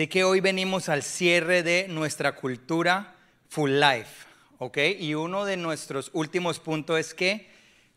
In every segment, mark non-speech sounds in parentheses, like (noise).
Así que hoy venimos al cierre de nuestra cultura Full Life, ¿ok? Y uno de nuestros últimos puntos es que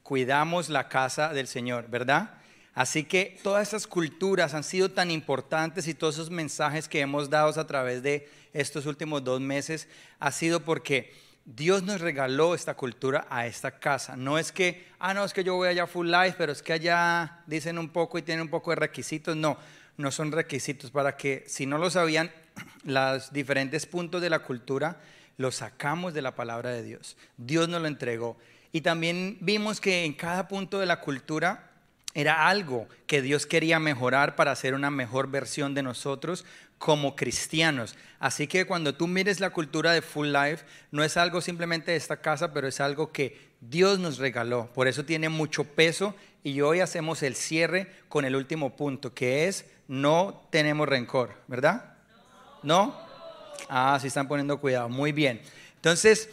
cuidamos la casa del Señor, ¿verdad? Así que todas esas culturas han sido tan importantes y todos esos mensajes que hemos dado a través de estos últimos dos meses ha sido porque Dios nos regaló esta cultura a esta casa. No es que, ah, no, es que yo voy allá full life, pero es que allá dicen un poco y tienen un poco de requisitos. No, no son requisitos para que, si no lo sabían, (clears throat) los diferentes puntos de la cultura los sacamos de la palabra de Dios. Dios nos lo entregó. Y también vimos que en cada punto de la cultura era algo que Dios quería mejorar para hacer una mejor versión de nosotros como cristianos. Así que cuando tú mires la cultura de Full Life, no es algo simplemente de esta casa, pero es algo que Dios nos regaló. Por eso tiene mucho peso y hoy hacemos el cierre con el último punto, que es no tenemos rencor, ¿verdad? ¿No? Ah, sí están poniendo cuidado. Muy bien. Entonces,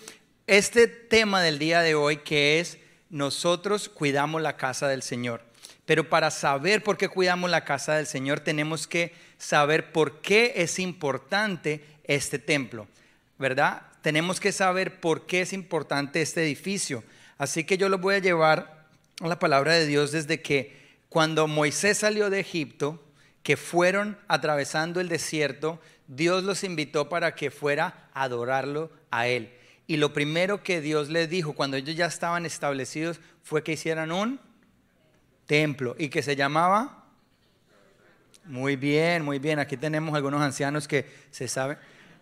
este tema del día de hoy que es nosotros cuidamos la casa del Señor. Pero para saber por qué cuidamos la casa del Señor tenemos que saber por qué es importante este templo, ¿verdad? Tenemos que saber por qué es importante este edificio. Así que yo lo voy a llevar a la palabra de Dios desde que cuando Moisés salió de Egipto, que fueron atravesando el desierto, Dios los invitó para que fuera a adorarlo a Él. Y lo primero que Dios les dijo cuando ellos ya estaban establecidos fue que hicieran un templo y que se llamaba... Muy bien, muy bien. Aquí tenemos algunos ancianos que se saben.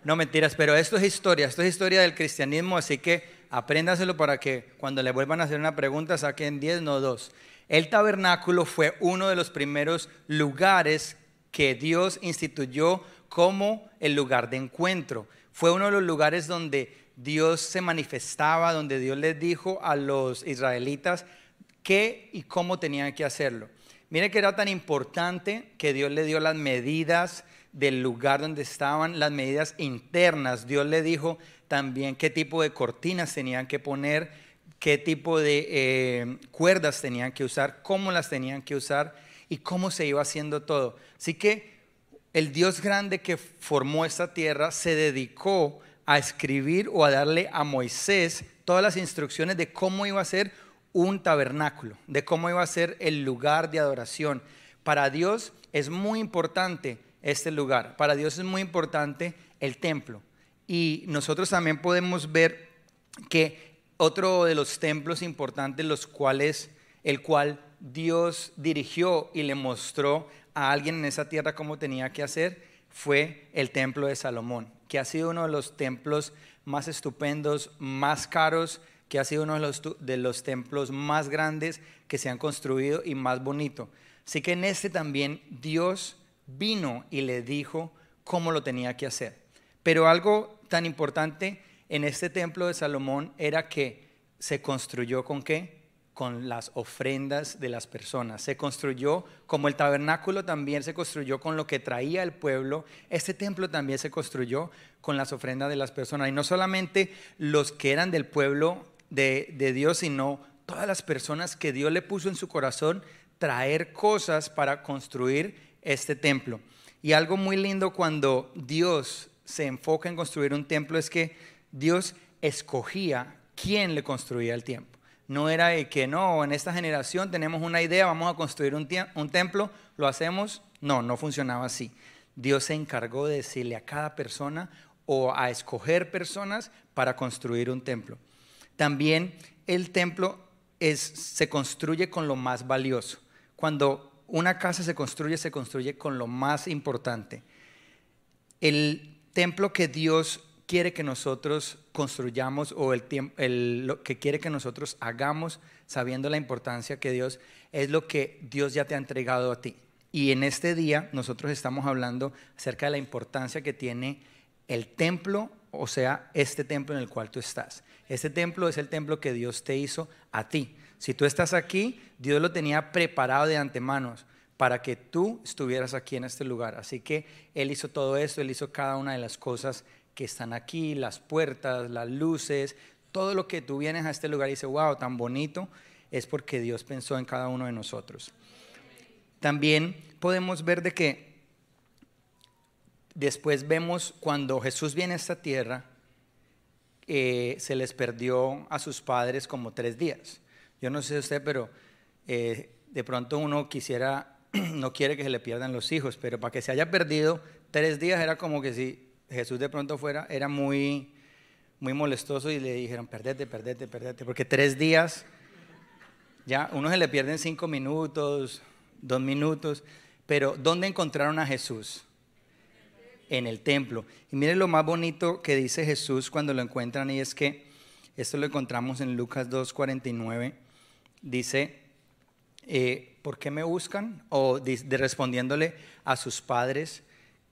No mentiras, pero esto es historia, esto es historia del cristianismo, así que apréndaselo para que cuando le vuelvan a hacer una pregunta saquen 10, no 2. El tabernáculo fue uno de los primeros lugares que Dios instituyó como el lugar de encuentro. Fue uno de los lugares donde Dios se manifestaba, donde Dios les dijo a los israelitas, qué y cómo tenían que hacerlo. Mire que era tan importante que Dios le dio las medidas del lugar donde estaban, las medidas internas. Dios le dijo también qué tipo de cortinas tenían que poner, qué tipo de eh, cuerdas tenían que usar, cómo las tenían que usar y cómo se iba haciendo todo. Así que el Dios grande que formó esta tierra se dedicó a escribir o a darle a Moisés todas las instrucciones de cómo iba a ser un tabernáculo, de cómo iba a ser el lugar de adoración. Para Dios es muy importante este lugar, para Dios es muy importante el templo. Y nosotros también podemos ver que otro de los templos importantes, los cuales, el cual Dios dirigió y le mostró a alguien en esa tierra cómo tenía que hacer, fue el templo de Salomón, que ha sido uno de los templos más estupendos, más caros, que ha sido uno de los, de los templos más grandes que se han construido y más bonito. Así que en este también Dios vino y le dijo cómo lo tenía que hacer. Pero algo tan importante en este templo de Salomón era que se construyó con qué? Con las ofrendas de las personas. Se construyó como el tabernáculo también se construyó con lo que traía el pueblo. Este templo también se construyó con las ofrendas de las personas. Y no solamente los que eran del pueblo de, Dios, sino todas las personas que Dios le puso en su corazón traer cosas para construir este templo. Y algo muy lindo cuando Dios se enfoca en construir un templo es que Dios escogía quién le construía el templo. No era de que no, en esta generación tenemos una idea, vamos a construir un, un templo, lo hacemos. No, no funcionaba así. Dios se encargó de decirle a cada persona o a escoger personas para construir un templo. También el templo se construye con lo más valioso. Cuando una casa se construye, se construye con lo más importante. El templo que Dios quiere que nosotros construyamos o el, lo que quiere que nosotros hagamos, sabiendo la importancia que Dios es lo que Dios ya te ha entregado a ti. Y en este día nosotros estamos hablando acerca de la importancia que tiene el templo, o sea, este templo en el cual tú estás. Este templo es el templo que Dios te hizo a ti. Si tú estás aquí, Dios lo tenía preparado de antemano para que tú estuvieras aquí en este lugar. Así que Él hizo todo esto, Él hizo cada una de las cosas que están aquí, las puertas, las luces, todo lo que tú vienes a este lugar y dices, wow, tan bonito, es porque Dios pensó en cada uno de nosotros. También podemos ver de que después vemos cuando Jesús viene a esta tierra, eh, se les perdió a sus padres como tres días. Yo no sé usted, pero eh, de pronto uno quisiera, (clears throat) no quiere que se le pierdan los hijos, pero para que se haya perdido tres días era como que si Jesús de pronto fuera, era muy, muy molestoso y le dijeron, perdete, perdete, perdete, porque tres días, ya uno se le pierden cinco minutos, dos minutos, pero ¿dónde encontraron a Jesús? en el templo. Y miren lo más bonito que dice Jesús cuando lo encuentran y es que esto lo encontramos en Lucas 2.49. Dice, eh, ¿por qué me buscan? O de, respondiéndole a sus padres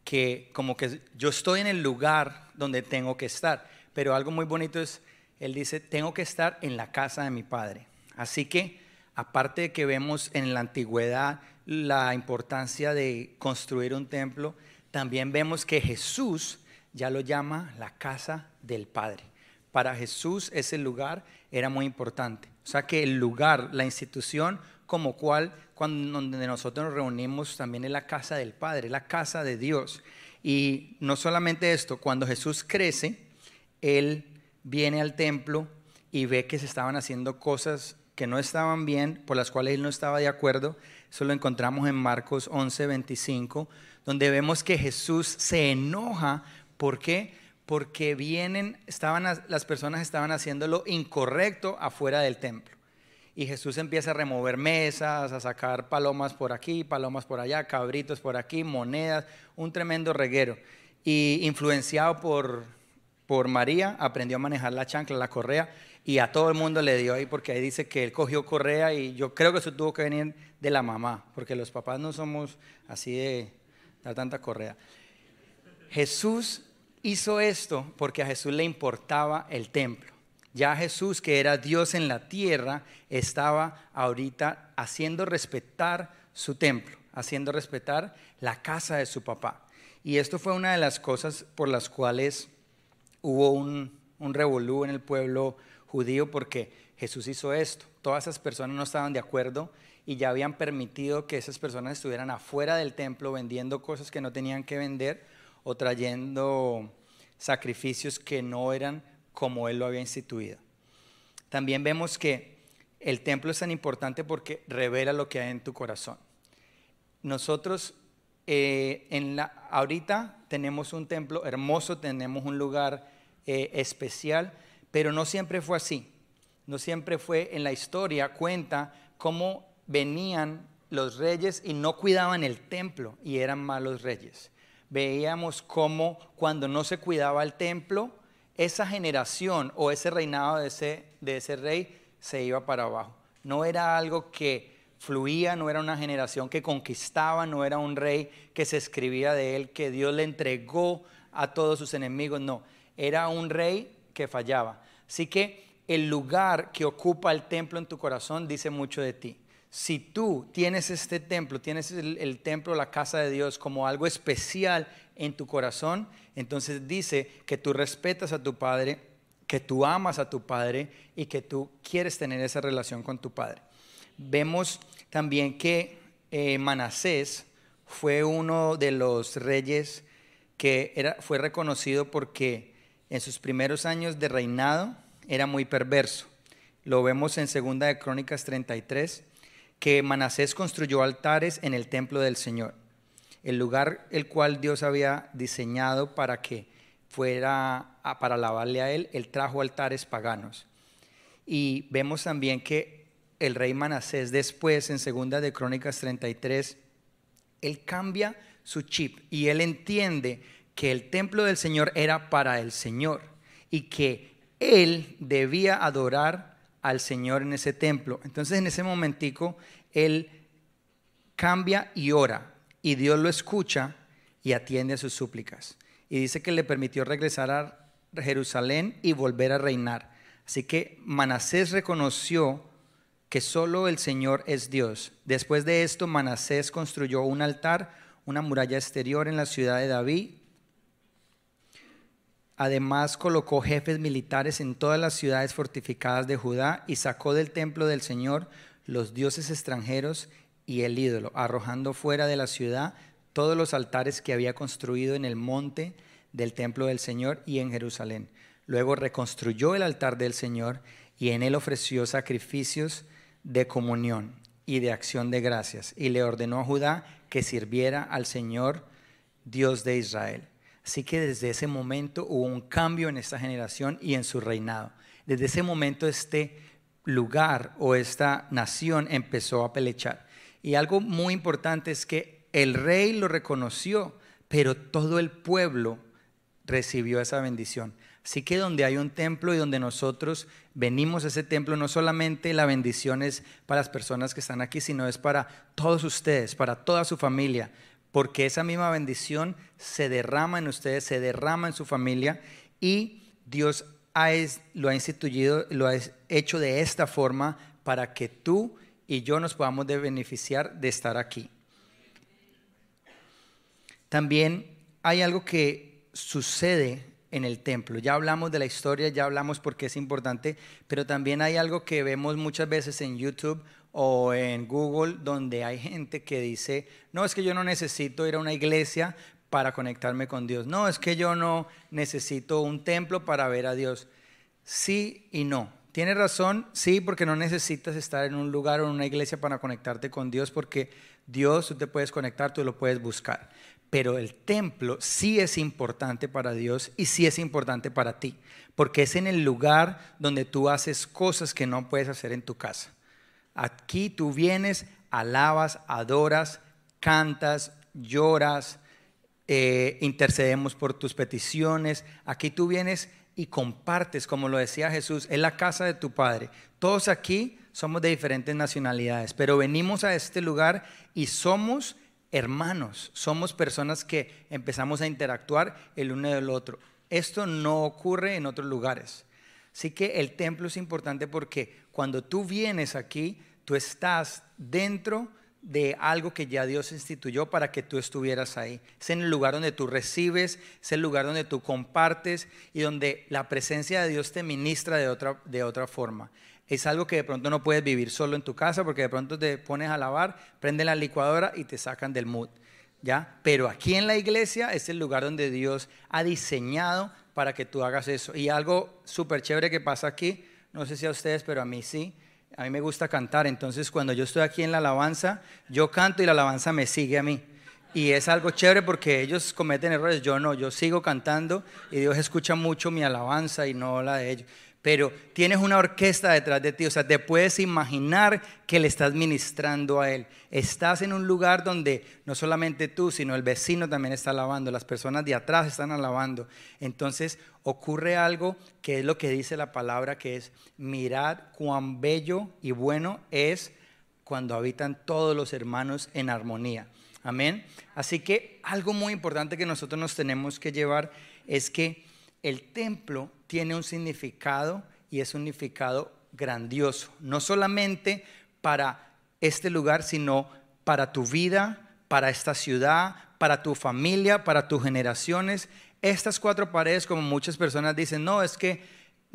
que como que yo estoy en el lugar donde tengo que estar. Pero algo muy bonito es, él dice, tengo que estar en la casa de mi padre. Así que, aparte de que vemos en la antigüedad la importancia de construir un templo, también vemos que Jesús ya lo llama la casa del Padre. Para Jesús ese lugar era muy importante. O sea que el lugar, la institución como cual, cuando donde nosotros nos reunimos también es la casa del Padre, la casa de Dios. Y no solamente esto, cuando Jesús crece, Él viene al templo y ve que se estaban haciendo cosas que no estaban bien, por las cuales Él no estaba de acuerdo. Eso lo encontramos en Marcos 11, 25 donde vemos que Jesús se enoja. ¿Por qué? Porque vienen, estaban, las personas estaban haciendo lo incorrecto afuera del templo. Y Jesús empieza a remover mesas, a sacar palomas por aquí, palomas por allá, cabritos por aquí, monedas, un tremendo reguero. Y influenciado por, por María, aprendió a manejar la chancla, la correa, y a todo el mundo le dio ahí, porque ahí dice que él cogió correa y yo creo que eso tuvo que venir de la mamá, porque los papás no somos así de, tanta correa. Jesús hizo esto porque a Jesús le importaba el templo. Ya Jesús, que era Dios en la tierra, estaba ahorita haciendo respetar su templo, haciendo respetar la casa de su papá. Y esto fue una de las cosas por las cuales hubo un, un revolú en el pueblo judío porque Jesús hizo esto. Todas esas personas no estaban de acuerdo y ya habían permitido que esas personas estuvieran afuera del templo vendiendo cosas que no tenían que vender o trayendo sacrificios que no eran como él lo había instituido. También vemos que el templo es tan importante porque revela lo que hay en tu corazón. Nosotros eh, en la, ahorita tenemos un templo hermoso, tenemos un lugar eh, especial, pero no siempre fue así. No siempre fue en la historia, cuenta cómo venían los reyes y no cuidaban el templo y eran malos reyes. Veíamos cómo cuando no se cuidaba el templo, esa generación o ese reinado de ese, de ese rey se iba para abajo. No era algo que fluía, no era una generación que conquistaba, no era un rey que se escribía de él, que Dios le entregó a todos sus enemigos, no, era un rey que fallaba. Así que el lugar que ocupa el templo en tu corazón dice mucho de ti si tú tienes este templo, tienes el, templo, la casa de Dios como algo especial en tu corazón, entonces dice que tú respetas a tu Padre, que tú amas a tu Padre y que tú quieres tener esa relación con tu Padre. Vemos también que eh, Manasés fue uno de los reyes que era, fue reconocido porque en sus primeros años de reinado era muy perverso. Lo vemos en Segunda de Crónicas 33 que Manasés construyó altares en el templo del Señor, el lugar el cual Dios había diseñado para que fuera para alabarle a él, él trajo altares paganos. Y vemos también que el rey Manasés después en segunda de Crónicas 33 él cambia su chip y él entiende que el templo del Señor era para el Señor y que él debía adorar al Señor en ese templo. Entonces en ese momentico él cambia y ora y Dios lo escucha y atiende a sus súplicas. Y dice que le permitió regresar a Jerusalén y volver a reinar. Así que Manasés reconoció que solo el Señor es Dios. Después de esto, Manasés construyó un altar, una muralla exterior en la ciudad de David Además colocó jefes militares en todas las ciudades fortificadas de Judá y sacó del templo del Señor los dioses extranjeros y el ídolo, arrojando fuera de la ciudad todos los altares que había construido en el monte del templo del Señor y en Jerusalén. Luego reconstruyó el altar del Señor y en él ofreció sacrificios de comunión y de acción de gracias y le ordenó a Judá que sirviera al Señor Dios de Israel. Así que desde ese momento hubo un cambio en esta generación y en su reinado. Desde ese momento este lugar o esta nación empezó a pelechar. Y algo muy importante es que el rey lo reconoció, pero todo el pueblo recibió esa bendición. Así que donde hay un templo y donde nosotros venimos a ese templo, no solamente la bendición es para las personas que están aquí, sino es para todos ustedes, para toda su familia, porque esa misma bendición se derrama en ustedes, se derrama en su familia y Dios lo ha instituido, lo ha hecho de esta forma para que tú y yo nos podamos beneficiar de estar aquí. También hay algo que sucede en el templo. Ya hablamos de la historia, ya hablamos por qué es importante, pero también hay algo que vemos muchas veces en YouTube o en Google donde hay gente que dice, no, es que yo no necesito ir a una iglesia para conectarme con Dios. No, es que yo no necesito un templo para ver a Dios. Sí y no. Tiene razón, sí, porque no necesitas estar en un lugar o en una iglesia para conectarte con Dios, porque Dios tú te puedes conectar, tú lo puedes buscar pero el templo sí es importante para Dios y sí es importante para ti, porque es en el lugar donde tú haces cosas que no puedes hacer en tu casa. Aquí tú vienes, alabas, adoras, cantas, lloras, eh, intercedemos por tus peticiones. Aquí tú vienes y compartes, como lo decía Jesús, en la casa de tu Padre. Todos aquí somos de diferentes nacionalidades, pero venimos a este lugar y somos hermanos, somos personas que empezamos a interactuar el uno del otro. Esto no ocurre en otros lugares. Así que el templo es importante porque cuando tú vienes aquí, tú estás dentro de algo que ya Dios instituyó para que tú estuvieras ahí. Es en el lugar donde tú recibes, es el lugar donde tú compartes y donde la presencia de Dios te ministra de otra, de otra forma es algo que de pronto no puedes vivir solo en tu casa porque de pronto te pones a lavar, prende la licuadora y te sacan del mood. ¿Ya? Pero aquí en la iglesia es el lugar donde Dios ha diseñado para que tú hagas eso. Y algo súper chévere que pasa aquí, no sé si a ustedes, pero a mí sí, a mí me gusta cantar. Entonces cuando yo estoy aquí en la alabanza, yo canto y la alabanza me sigue a mí. Y es algo chévere porque ellos cometen errores, yo no, yo sigo cantando y Dios escucha mucho mi alabanza y no la de ellos pero tienes una orquesta detrás de ti, o sea, te puedes imaginar que le estás ministrando a Él. Estás en un lugar donde no solamente tú, sino el vecino también está alabando, las personas de atrás están alabando. Entonces ocurre algo que es lo que dice la palabra, que es, mirad cuán bello y bueno es cuando habitan todos los hermanos en armonía. Amén. Así que algo muy importante que nosotros nos tenemos que llevar es que el templo tiene un significado y es un significado grandioso, no solamente para este lugar, sino para tu vida, para esta ciudad, para tu familia, para tus generaciones. Estas cuatro paredes, como muchas personas dicen, no, es que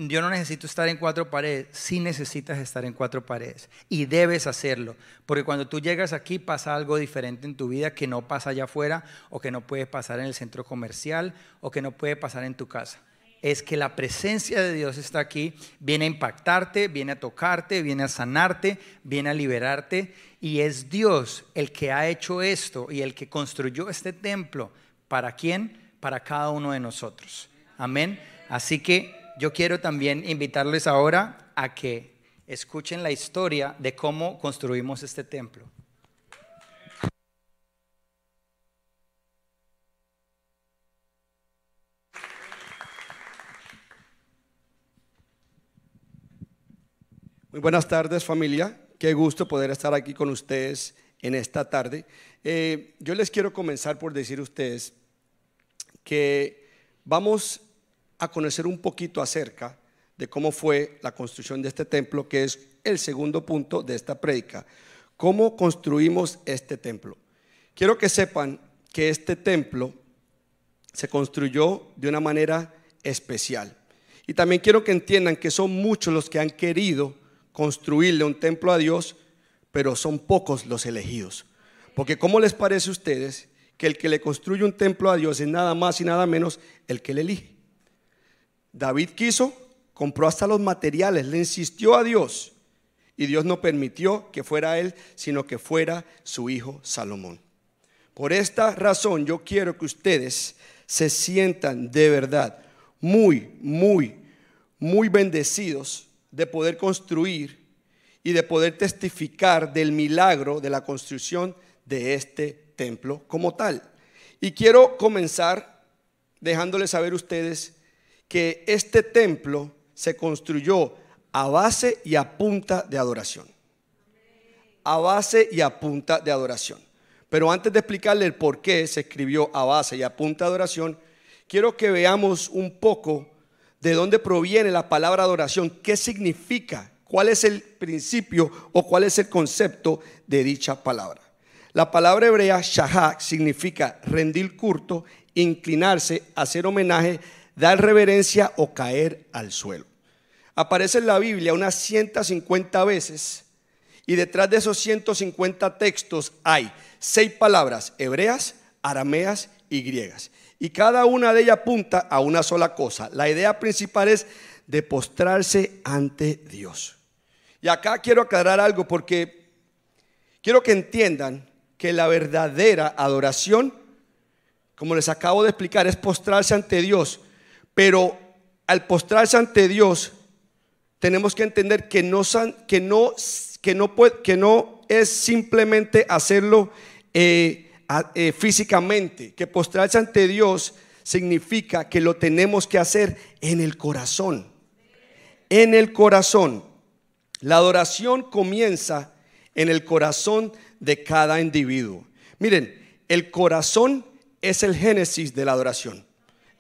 yo no necesito estar en cuatro paredes, sí necesitas estar en cuatro paredes y debes hacerlo, porque cuando tú llegas aquí pasa algo diferente en tu vida que no pasa allá afuera o que no puede pasar en el centro comercial o que no puede pasar en tu casa. Es que la presencia de Dios está aquí, viene a impactarte, viene a tocarte, viene a sanarte, viene a liberarte y es Dios el que ha hecho esto y el que construyó este templo. ¿Para quién? Para cada uno de nosotros. Amén. Así que yo quiero también invitarles ahora a que escuchen la historia de cómo construimos este templo. Muy buenas tardes familia, qué gusto poder estar aquí con ustedes en esta tarde. Eh, yo les quiero comenzar por decir a ustedes que vamos a conocer un poquito acerca de cómo fue la construcción de este templo, que es el segundo punto de esta prédica. ¿Cómo construimos este templo? Quiero que sepan que este templo se construyó de una manera especial. Y también quiero que entiendan que son muchos los que han querido construirle un templo a Dios, pero son pocos los elegidos. Porque ¿cómo les parece a ustedes que el que le construye un templo a Dios es nada más y nada menos el que le elige. David quiso, compró hasta los materiales, le insistió a Dios y Dios no permitió que fuera él, sino que fuera su hijo Salomón. Por esta razón yo quiero que ustedes se sientan de verdad muy, muy, muy bendecidos de poder construir y de poder testificar del milagro de la construcción de este templo como tal. Y quiero comenzar dejándoles saber ustedes que este templo se construyó a base y a punta de adoración. A base y a punta de adoración. Pero antes de explicarle el por qué se escribió a base y a punta de adoración, quiero que veamos un poco de dónde proviene la palabra adoración, qué significa, cuál es el principio o cuál es el concepto de dicha palabra. La palabra hebrea shahak significa rendir curto, inclinarse, hacer homenaje, dar reverencia o caer al suelo aparece en la Biblia unas 150 veces y detrás de esos 150 textos hay seis palabras hebreas, arameas y griegas. Y cada una de ellas apunta a una sola cosa. La idea principal es de postrarse ante Dios. Y acá quiero aclarar algo porque quiero que entiendan que la verdadera adoración, como les acabo de explicar, es postrarse ante Dios. Pero al postrarse ante Dios tenemos que entender que no, puede, que no es simplemente hacerlo eh, eh, físicamente, que postrarse ante Dios significa que lo tenemos que hacer en el corazón. En el corazón. La adoración comienza en el corazón de cada individuo. Miren, el corazón es el génesis de la adoración.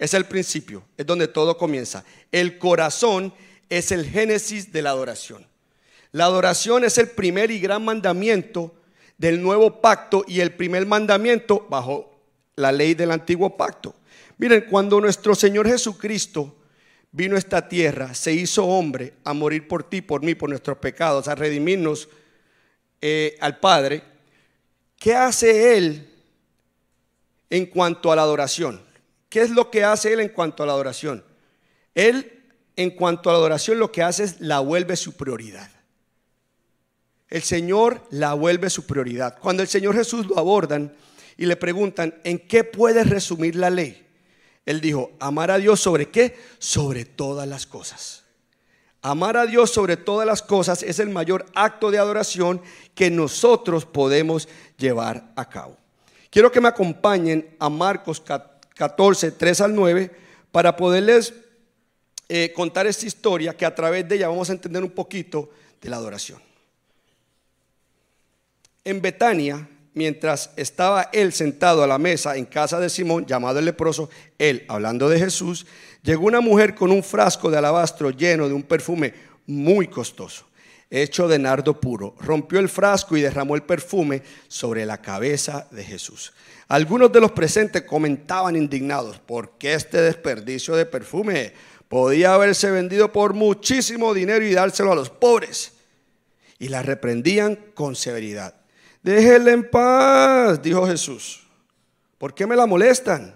Es el principio, es donde todo comienza. El corazón es el génesis de la adoración. La adoración es el primer y gran mandamiento del nuevo pacto y el primer mandamiento bajo la ley del antiguo pacto. Miren, cuando nuestro Señor Jesucristo vino a esta tierra, se hizo hombre a morir por ti, por mí, por nuestros pecados, a redimirnos eh, al Padre, ¿qué hace Él en cuanto a la adoración? ¿Qué es lo que hace Él en cuanto a la adoración? Él en cuanto a la adoración lo que hace es la vuelve su prioridad. El Señor la vuelve su prioridad. Cuando el Señor Jesús lo abordan y le preguntan, ¿en qué puede resumir la ley? Él dijo, amar a Dios sobre qué? Sobre todas las cosas. Amar a Dios sobre todas las cosas es el mayor acto de adoración que nosotros podemos llevar a cabo. Quiero que me acompañen a Marcos 14, 3 al 9 para poderles eh, contar esta historia que a través de ella vamos a entender un poquito de la adoración. En Betania, mientras estaba él sentado a la mesa en casa de Simón, llamado el leproso, él, hablando de Jesús, llegó una mujer con un frasco de alabastro lleno de un perfume muy costoso, hecho de nardo puro. Rompió el frasco y derramó el perfume sobre la cabeza de Jesús. Algunos de los presentes comentaban indignados, ¿por qué este desperdicio de perfume? podía haberse vendido por muchísimo dinero y dárselo a los pobres. Y la reprendían con severidad. Déjenla en paz, dijo Jesús. ¿Por qué me la molestan?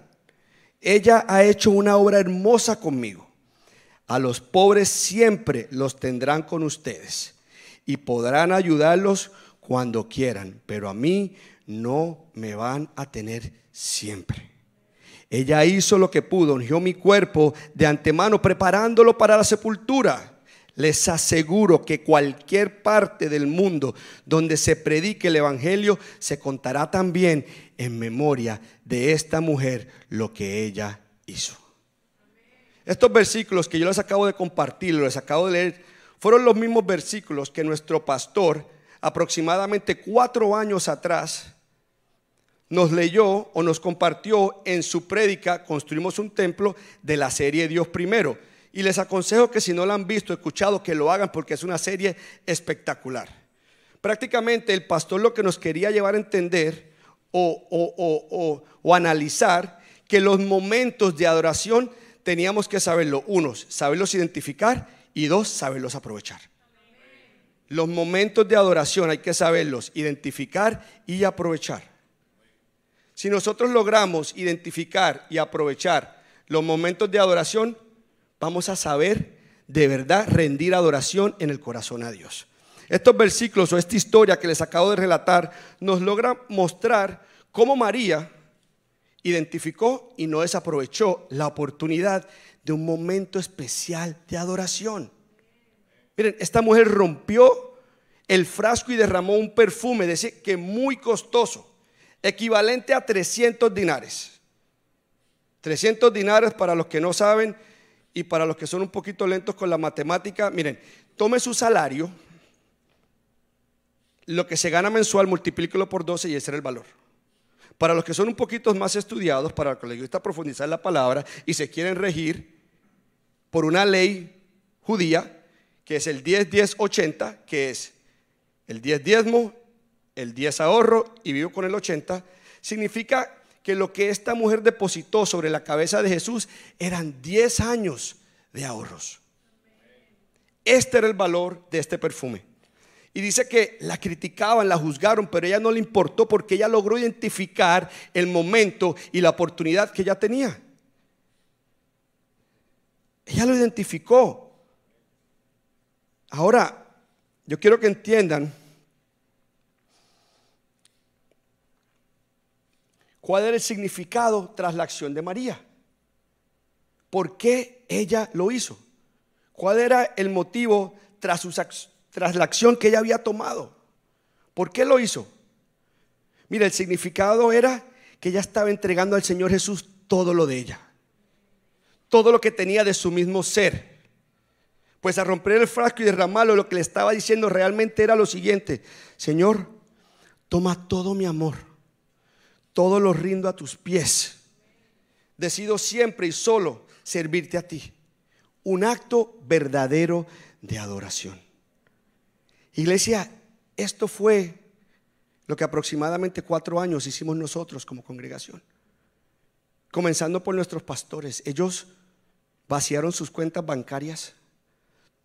Ella ha hecho una obra hermosa conmigo. A los pobres siempre los tendrán con ustedes y podrán ayudarlos cuando quieran, pero a mí no me van a tener siempre. Ella hizo lo que pudo, ungió mi cuerpo de antemano, preparándolo para la sepultura. Les aseguro que cualquier parte del mundo donde se predique el Evangelio se contará también en memoria de esta mujer lo que ella hizo. Estos versículos que yo les acabo de compartir, les acabo de leer, fueron los mismos versículos que nuestro pastor aproximadamente cuatro años atrás nos leyó o nos compartió en su prédica Construimos un templo de la serie Dios primero. Y les aconsejo que si no la han visto, escuchado, que lo hagan porque es una serie espectacular. Prácticamente el pastor lo que nos quería llevar a entender o, o analizar que los momentos de adoración teníamos que saberlo. Unos, saberlos identificar y dos, saberlos aprovechar. Los momentos de adoración hay que saberlos identificar y aprovechar. Si nosotros logramos identificar y aprovechar los momentos de adoración, vamos a saber de verdad rendir adoración en el corazón a Dios. Estos versículos o esta historia que les acabo de relatar nos logra mostrar cómo María identificó y no desaprovechó la oportunidad de un momento especial de adoración. Miren, esta mujer rompió el frasco y derramó un perfume, decir que muy costoso, equivalente a 300 dinares. 300 dinares para los que no saben y para los que son un poquito lentos con la matemática, miren, tome su salario, lo que se gana mensual, multiplíquelo por 12 y ese era el valor. Para los que son un poquito más estudiados, para los que les gusta profundizar la palabra y se quieren regir por una ley judía, que es el 10-10-80, que es el 10 diezmo, el 10 ahorro y vivo con el 80, significa que lo que esta mujer depositó sobre la cabeza de Jesús eran 10 años de ahorros. Este era el valor de este perfume. Y dice que la criticaban, la juzgaron, pero ella no le importó porque ella logró identificar el momento y la oportunidad que ella tenía. Ella lo identificó. Ahora, yo quiero que entiendan cuál era el significado tras la acción de María. ¿Por qué ella lo hizo? ¿Cuál era el motivo tras tras la acción que ella había tomado. ¿Por qué lo hizo? Mira, el significado era que ella estaba entregando al Señor Jesús todo lo de ella, todo lo que tenía de su mismo ser. Pues a romper el frasco y derramarlo, lo que le estaba diciendo realmente era lo siguiente, Señor, toma todo mi amor, todo lo rindo a tus pies. Decido siempre y solo servirte a ti. Un acto verdadero de adoración. Iglesia, esto fue lo que aproximadamente cuatro años hicimos nosotros como congregación. Comenzando por nuestros pastores. Ellos vaciaron sus cuentas bancarias,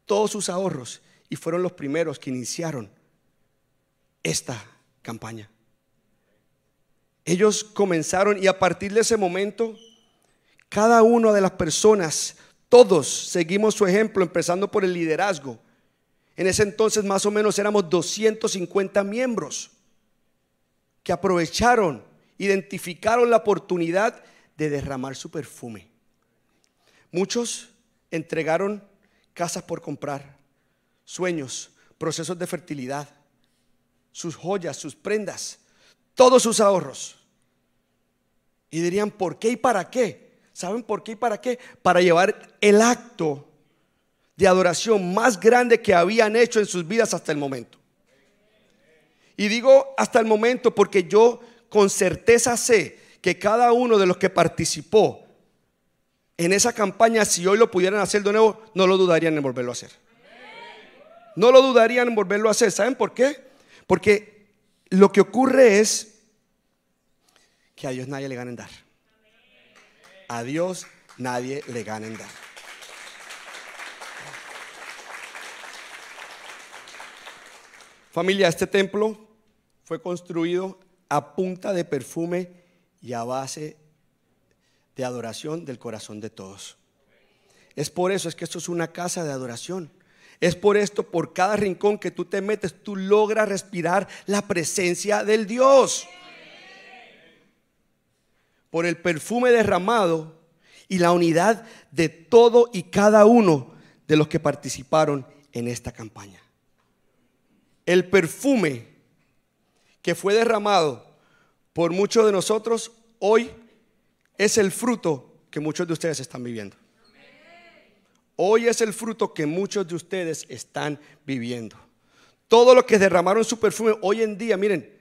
todos sus ahorros, y fueron los primeros que iniciaron esta campaña. Ellos comenzaron y a partir de ese momento, cada una de las personas, todos seguimos su ejemplo, empezando por el liderazgo en ese entonces más o menos éramos 250 miembros que aprovecharon, identificaron la oportunidad de derramar su perfume. Muchos entregaron casas por comprar, sueños, procesos de fertilidad, sus joyas, sus prendas, todos sus ahorros. Y dirían, ¿por qué y para qué? ¿Saben por qué y para qué? Para llevar el acto de adoración más grande que habían hecho en sus vidas hasta el momento. Y digo hasta el momento porque yo con certeza sé que cada uno de los que participó en esa campaña, si hoy lo pudieran hacer de nuevo, no lo dudarían en volverlo a hacer. No lo dudarían en volverlo a hacer. ¿Saben por qué? Porque lo que ocurre es que a Dios nadie le gana en dar. A Dios nadie le gana en dar. Familia, este templo fue construido a punta de perfume y a base de adoración del corazón de todos. Es por eso, es que esto es una casa de adoración. Es por esto, por cada rincón que tú te metes, tú logras respirar la presencia del Dios. Por el perfume derramado y la unidad de todo y cada uno de los que participaron en esta campaña el perfume que fue derramado por muchos de nosotros hoy es el fruto que muchos de ustedes están viviendo. Hoy es el fruto que muchos de ustedes están viviendo. Todo lo que derramaron su perfume hoy en día, miren,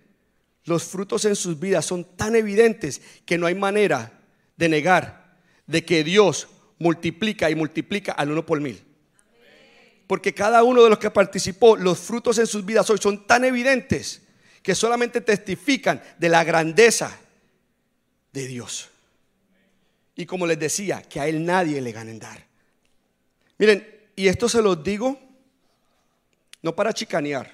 los frutos en sus vidas son tan evidentes que no hay manera de negar de que Dios multiplica y multiplica al uno por mil porque cada uno de los que participó, los frutos en sus vidas hoy son tan evidentes que solamente testifican de la grandeza de Dios. Y como les decía, que a Él nadie le gana en dar. Miren, y esto se los digo no para chicanear,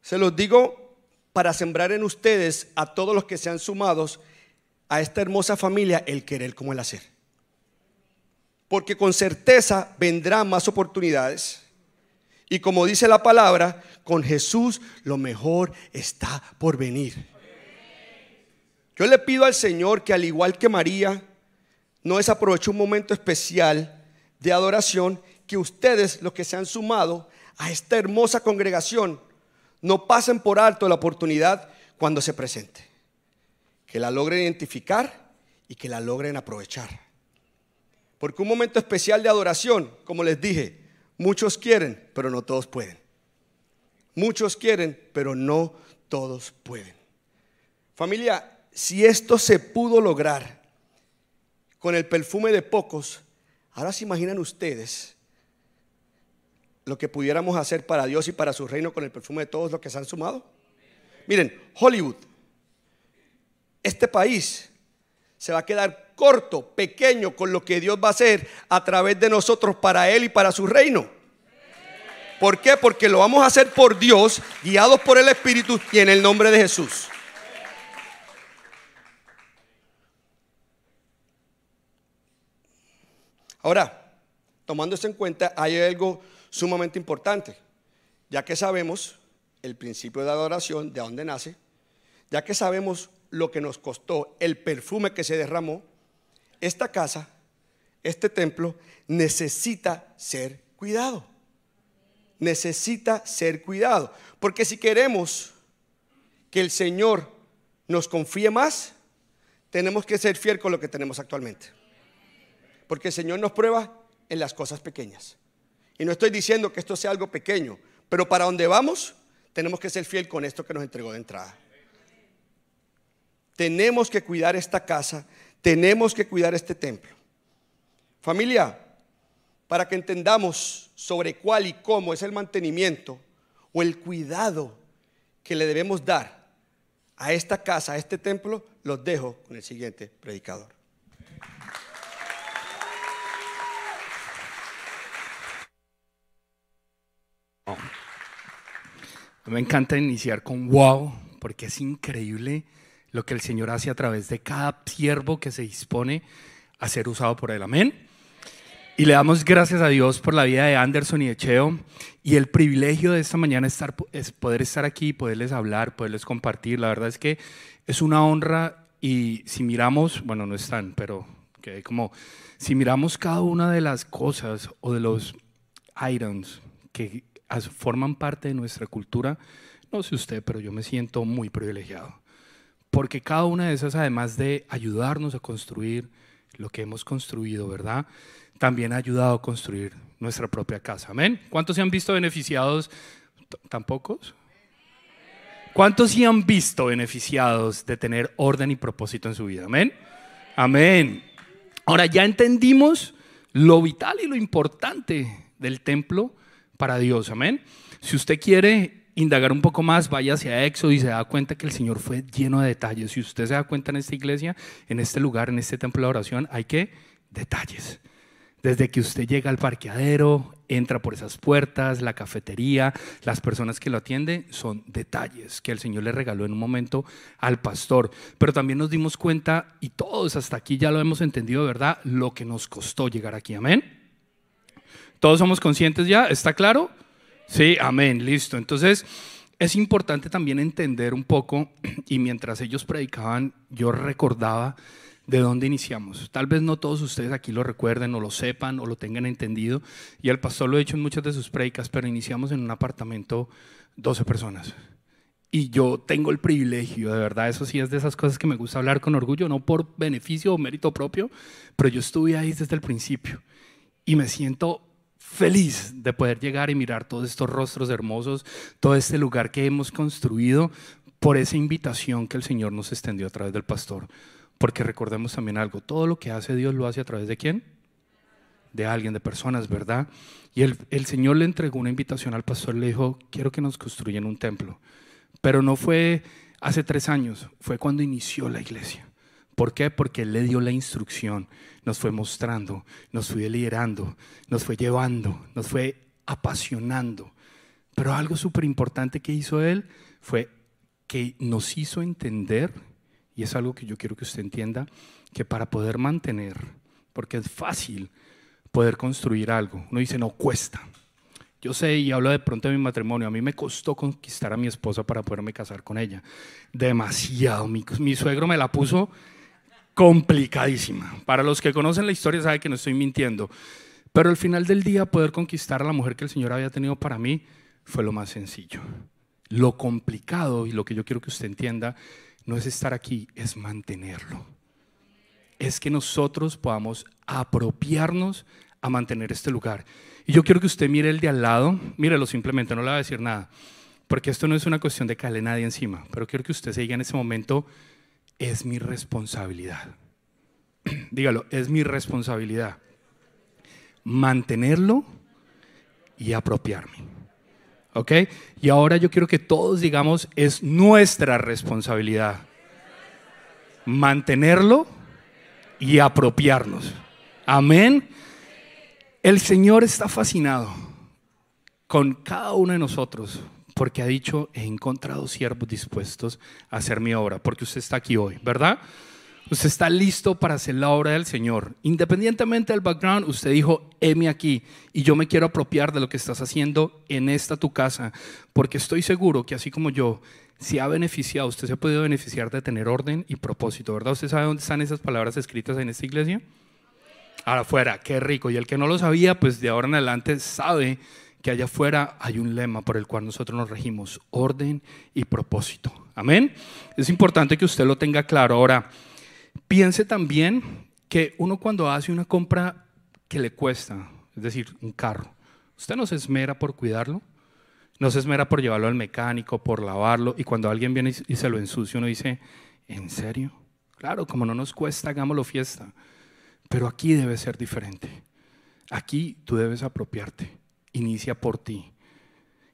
se los digo para sembrar en ustedes a todos los que sean sumados a esta hermosa familia el querer como el hacer. Porque con certeza vendrán más oportunidades. Y como dice la palabra, con Jesús lo mejor está por venir. Yo le pido al Señor que al igual que María, no desaproveche un momento especial de adoración, que ustedes, los que se han sumado a esta hermosa congregación, no pasen por alto la oportunidad cuando se presente. Que la logren identificar y que la logren aprovechar. Porque un momento especial de adoración, como les dije, muchos quieren, pero no todos pueden. Muchos quieren, pero no todos pueden. Familia, si esto se pudo lograr con el perfume de pocos, ahora se imaginan ustedes lo que pudiéramos hacer para Dios y para su reino con el perfume de todos los que se han sumado. Miren, Hollywood, este país se va a quedar corto, pequeño con lo que Dios va a hacer a través de nosotros para Él y para su reino. ¿Por qué? Porque lo vamos a hacer por Dios, guiados por el Espíritu y en el nombre de Jesús. Ahora, tomando esto en cuenta, hay algo sumamente importante, ya que sabemos el principio de adoración, de dónde nace, ya que sabemos lo que nos costó, el perfume que se derramó, esta casa, este templo, necesita ser cuidado. Necesita ser cuidado. Porque si queremos que el Señor nos confíe más, tenemos que ser fiel con lo que tenemos actualmente. Porque el Señor nos prueba en las cosas pequeñas. Y no estoy diciendo que esto sea algo pequeño, pero para donde vamos, tenemos que ser fiel con esto que nos entregó de entrada. Tenemos que cuidar esta casa, tenemos que cuidar este templo. Familia, para que entendamos sobre cuál y cómo es el mantenimiento o el cuidado que le debemos dar a esta casa, a este templo, los dejo con el siguiente predicador. Me encanta iniciar con wow, porque es increíble lo que el Señor hace a través de cada siervo que se dispone a ser usado por Él. Amén. Y le damos gracias a Dios por la vida de Anderson y de Cheo y el privilegio de esta mañana estar, es poder estar aquí, poderles hablar, poderles compartir. La verdad es que es una honra y si miramos, bueno, no están, pero que como si miramos cada una de las cosas o de los items que forman parte de nuestra cultura, no sé usted, pero yo me siento muy privilegiado. Porque cada una de esas, además de ayudarnos a construir lo que hemos construido, ¿verdad? También ha ayudado a construir nuestra propia casa. Amén. ¿Cuántos se han visto beneficiados? ¿Tan pocos? ¿Cuántos se han visto beneficiados de tener orden y propósito en su vida? Amén. Amén. Ahora ya entendimos lo vital y lo importante del templo para Dios. Amén. Si usted quiere indagar un poco más, vaya hacia Éxodo y se da cuenta que el Señor fue lleno de detalles. Si usted se da cuenta en esta iglesia, en este lugar, en este templo de oración, hay que detalles. Desde que usted llega al parqueadero, entra por esas puertas, la cafetería, las personas que lo atienden, son detalles que el Señor le regaló en un momento al pastor. Pero también nos dimos cuenta, y todos hasta aquí ya lo hemos entendido, ¿verdad? Lo que nos costó llegar aquí. Amén. ¿Todos somos conscientes ya? ¿Está claro? Sí, amén, listo. Entonces, es importante también entender un poco, (clears throat) y mientras ellos predicaban, yo recordaba de dónde iniciamos. Tal vez no todos ustedes aquí lo recuerden o lo sepan o lo tengan entendido, y el pastor lo ha dicho en muchas de sus predicas, pero iniciamos en un apartamento 12 personas. Y yo tengo el privilegio, de verdad, eso sí es de esas cosas que me gusta hablar con orgullo, no por beneficio o mérito propio, pero yo estuve ahí desde el principio y me siento feliz de poder llegar y mirar todos estos rostros hermosos, todo este lugar que hemos construido por esa invitación que el Señor nos extendió a través del pastor. Porque recordemos también algo, todo lo que hace Dios lo hace a través de quién? De alguien, de personas, ¿verdad? Y el, Señor le entregó una invitación al pastor, le dijo, quiero que nos construyan un templo. Pero no fue hace tres años, fue cuando inició la iglesia. ¿Por qué? Porque Él le dio la instrucción, nos fue mostrando, nos fue liderando, nos fue llevando, nos fue apasionando. Pero algo súper importante que hizo Él fue que nos hizo entender, y es algo que yo quiero que usted entienda, que para poder mantener, porque es fácil poder construir algo, uno dice, no cuesta. Yo sé y hablo de pronto de mi matrimonio, a mí me costó conquistar a mi esposa para poderme casar con ella. Demasiado, mi, mi suegro me la puso complicadísima. Para los que conocen la historia saben que no estoy mintiendo. Pero al final del día poder conquistar a la mujer que el Señor había tenido para mí fue lo más sencillo. Lo complicado y lo que yo quiero que usted entienda no es estar aquí, es mantenerlo. Es que nosotros podamos apropiarnos a mantener este lugar. Y yo quiero que usted mire el de al lado, mírelo simplemente, no le va a decir nada, porque esto no es una cuestión de caerle nadie encima, pero quiero que usted se diga en ese momento, es mi responsabilidad. (clears throat) Dígalo, es mi responsabilidad mantenerlo y apropiarme. ¿Ok? Y ahora yo quiero que todos digamos, es nuestra responsabilidad mantenerlo y apropiarnos. Amén. El Señor está fascinado con cada uno de nosotros porque ha dicho, he encontrado siervos dispuestos a hacer mi obra, porque usted está aquí hoy, ¿verdad? Usted está listo para hacer la obra del Señor. Independientemente del background, usted dijo, heme aquí y yo me quiero apropiar de lo que estás haciendo en esta tu casa, porque estoy seguro que así como yo, si ha beneficiado, usted se ha podido beneficiar de tener orden y propósito, ¿verdad? ¿Usted sabe dónde están esas palabras escritas en esta iglesia? Afuera, qué rico. Y el que no lo sabía, pues de ahora en adelante sabe que allá afuera hay un lema por el cual nosotros nos regimos, orden y propósito. Amén. Es importante que usted lo tenga claro. Ahora, Piense también que uno cuando hace una compra que le cuesta, es decir, un carro, usted no se esmera por cuidarlo, no se esmera por llevarlo al mecánico, por lavarlo, y cuando alguien viene y se lo ensucia, uno dice, ¿en serio? Claro, como no nos cuesta, hagámoslo fiesta. Pero aquí debe ser diferente. Aquí tú debes apropiarte. Inicia por ti.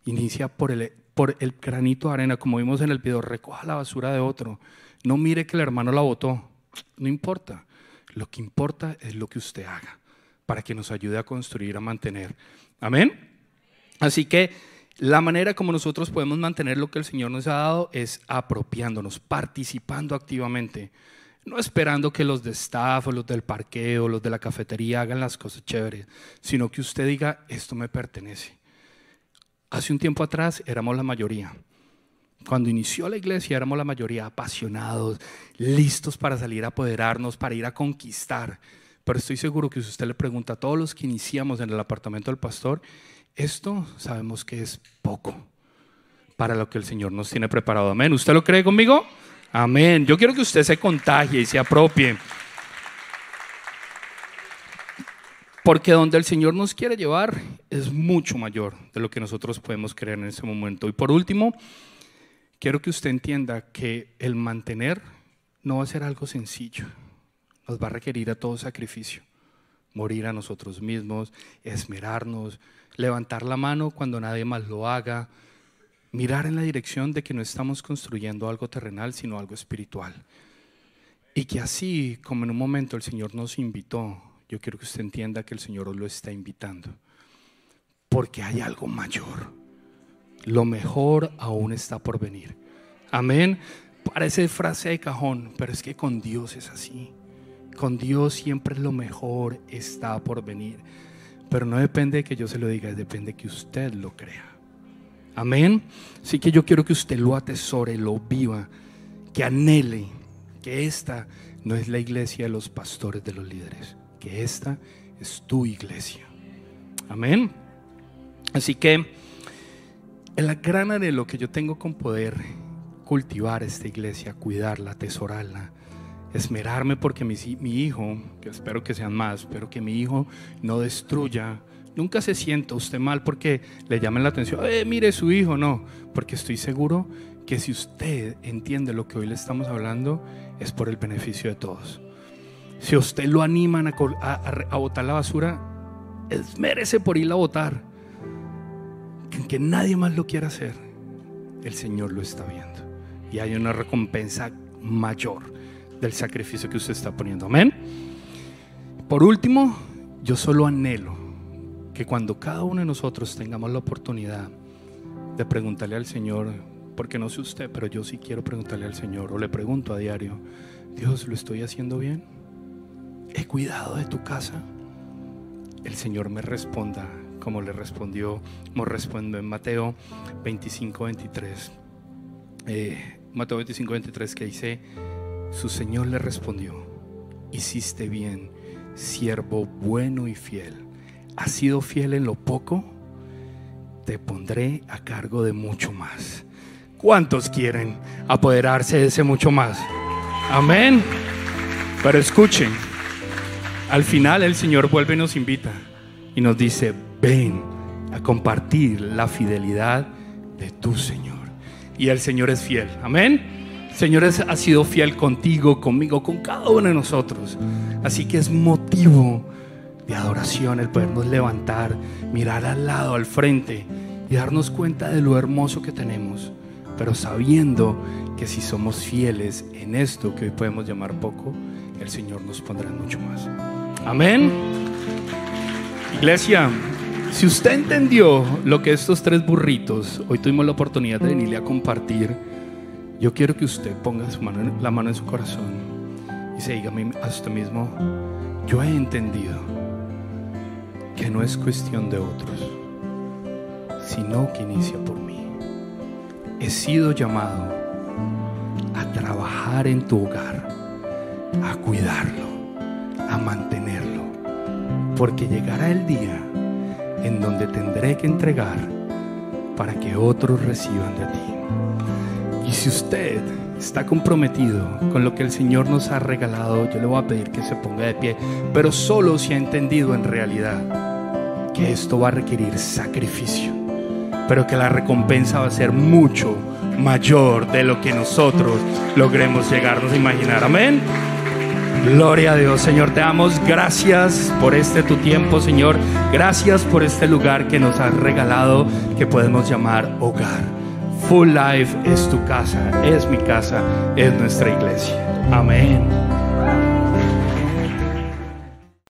Inicia por el, por el granito de arena, como vimos en el video, recoja la basura de otro. No mire que el hermano la botó. No importa. Lo que importa es lo que usted haga para que nos ayude a construir, a mantener. Amén. Así que la manera como nosotros podemos mantener lo que el Señor nos ha dado es apropiándonos, participando activamente. No esperando que los de staff los del parqueo, los de la cafetería hagan las cosas chéveres, sino que usted diga, esto me pertenece. Hace un tiempo atrás éramos la mayoría. Cuando inició la iglesia éramos la mayoría apasionados, listos para salir a apoderarnos, para ir a conquistar. Pero estoy seguro que si usted le pregunta a todos los que iniciamos en el apartamento del pastor, esto sabemos que es poco para lo que el Señor nos tiene preparado. Amén. ¿Usted lo cree conmigo? Amén. Yo quiero que usted se contagie y se apropie. Porque donde el Señor nos quiere llevar es mucho mayor de lo que nosotros podemos creer en ese momento. Y por último, quiero que usted entienda que el mantener no va a ser algo sencillo. Nos va a requerir a todo sacrificio. Morir a nosotros mismos, esmerarnos, levantar la mano cuando nadie más lo haga, mirar en la dirección de que no estamos construyendo algo terrenal, sino algo espiritual. Y que así como en un momento el Señor nos invitó, yo quiero que usted entienda que el Señor lo está invitando. Porque hay algo mayor lo mejor aún está por venir. Amén. Parece frase de cajón, pero es que con Dios es así. Con Dios siempre lo mejor está por venir. Pero no depende de que yo se lo diga, depende de que usted lo crea. Amén. Así que yo quiero que usted lo atesore, lo viva, que anhele que esta no es la iglesia de los pastores, de los líderes, que esta es tu iglesia. Amén. Así que el gran anhelo que yo tengo con poder cultivar esta iglesia, cuidarla, atesorarla, esmerarme porque mi, mi hijo, que espero que sean más, pero que mi hijo no destruya Nunca se sienta usted mal porque le llamen la atención, eh, mire su hijo, no, porque estoy seguro que si usted entiende lo que hoy le estamos hablando, es por el beneficio de todos. Si usted lo animan a, a, botar la basura, esmérese por irla a botar que nadie más lo quiera hacer, el Señor lo está viendo. Y hay una recompensa mayor del sacrificio que usted está poniendo. Amén. Por último, yo solo anhelo que cuando cada uno de nosotros tengamos la oportunidad de preguntarle al Señor, porque no sé usted, pero yo sí quiero preguntarle al Señor o le pregunto a diario, Dios, ¿lo estoy haciendo bien? ¿He cuidado de tu casa? El Señor me responda como le respondió, como respondió en Mateo 25, 23. Eh, Mateo 25, 23 que dice, su Señor le respondió, hiciste bien, siervo bueno y fiel. ¿Has sido fiel en lo poco? Te pondré a cargo de mucho más. ¿Cuántos quieren apoderarse de ese mucho más? Amén. Pero escuchen, al final el Señor vuelve y nos invita y nos dice, ven a compartir la fidelidad de tu Señor. Y el Señor es fiel. Amén. El Señor ha sido fiel contigo, conmigo, con cada uno de nosotros. Así que es motivo de adoración el podernos levantar, mirar al lado, al frente y darnos cuenta de lo hermoso que tenemos, pero sabiendo que si somos fieles en esto que hoy podemos llamar poco, el Señor nos pondrá mucho más. Amén. Iglesia, si usted entendió lo que estos tres burritos, hoy tuvimos la oportunidad de venirle a compartir, yo quiero que usted ponga la mano en su corazón y se diga a usted mismo, yo he entendido que no es cuestión de otros, sino que inicia por mí. He sido llamado a trabajar en tu hogar, a cuidarlo, a mantenerlo, porque llegará el día en donde tendré que entregar para que otros reciban de ti. Y si usted está comprometido con lo que el Señor nos ha regalado, yo le voy a pedir que se ponga de pie, pero solo si ha entendido en realidad esto va a requerir sacrificio, pero que la recompensa va a ser mucho mayor de lo que nosotros logremos llegarnos a imaginar. Amén. Gloria a Dios, Señor, te damos gracias por este tu tiempo, Señor. Gracias por este lugar que nos has regalado, que podemos llamar hogar. Full Life es tu casa, es mi casa, es nuestra iglesia. Amén.